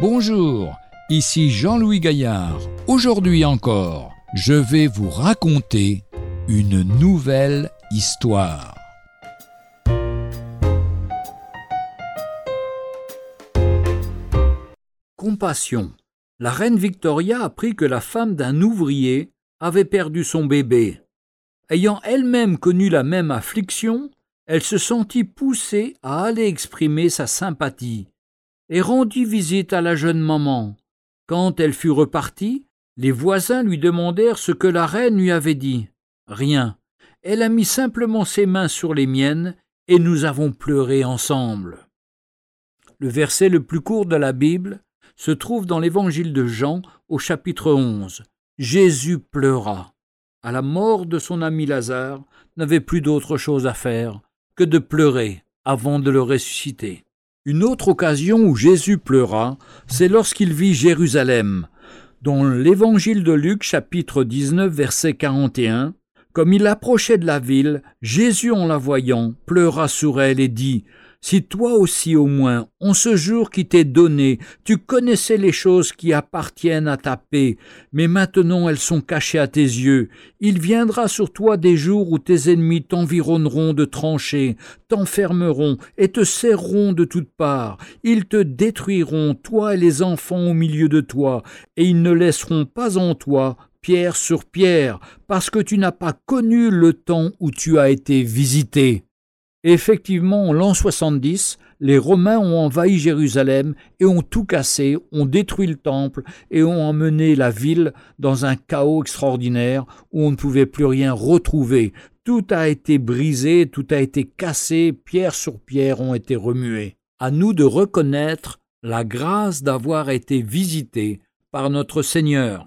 Bonjour, ici Jean-Louis Gaillard. Aujourd'hui encore, je vais vous raconter une nouvelle histoire. Compassion. La reine Victoria apprit que la femme d'un ouvrier avait perdu son bébé. Ayant elle-même connu la même affliction, elle se sentit poussée à aller exprimer sa sympathie et rendit visite à la jeune maman. Quand elle fut repartie, les voisins lui demandèrent ce que la reine lui avait dit. Rien. Elle a mis simplement ses mains sur les miennes et nous avons pleuré ensemble. Le verset le plus court de la Bible se trouve dans l'évangile de Jean au chapitre 11. Jésus pleura. À la mort de son ami Lazare, n'avait plus d'autre chose à faire que de pleurer avant de le ressusciter. Une autre occasion où Jésus pleura, c'est lorsqu'il vit Jérusalem. Dans l'évangile de Luc chapitre 19 verset 41, comme il approchait de la ville, Jésus en la voyant pleura sur elle et dit si toi aussi au moins, en ce jour qui t'est donné, tu connaissais les choses qui appartiennent à ta paix, mais maintenant elles sont cachées à tes yeux, il viendra sur toi des jours où tes ennemis t'environneront de tranchées, t'enfermeront et te serreront de toutes parts, ils te détruiront, toi et les enfants au milieu de toi, et ils ne laisseront pas en toi pierre sur pierre, parce que tu n'as pas connu le temps où tu as été visité effectivement, en l'an 70, les Romains ont envahi Jérusalem et ont tout cassé, ont détruit le temple et ont emmené la ville dans un chaos extraordinaire où on ne pouvait plus rien retrouver. Tout a été brisé, tout a été cassé, pierre sur pierre ont été remuées. À nous de reconnaître la grâce d'avoir été visités par notre Seigneur.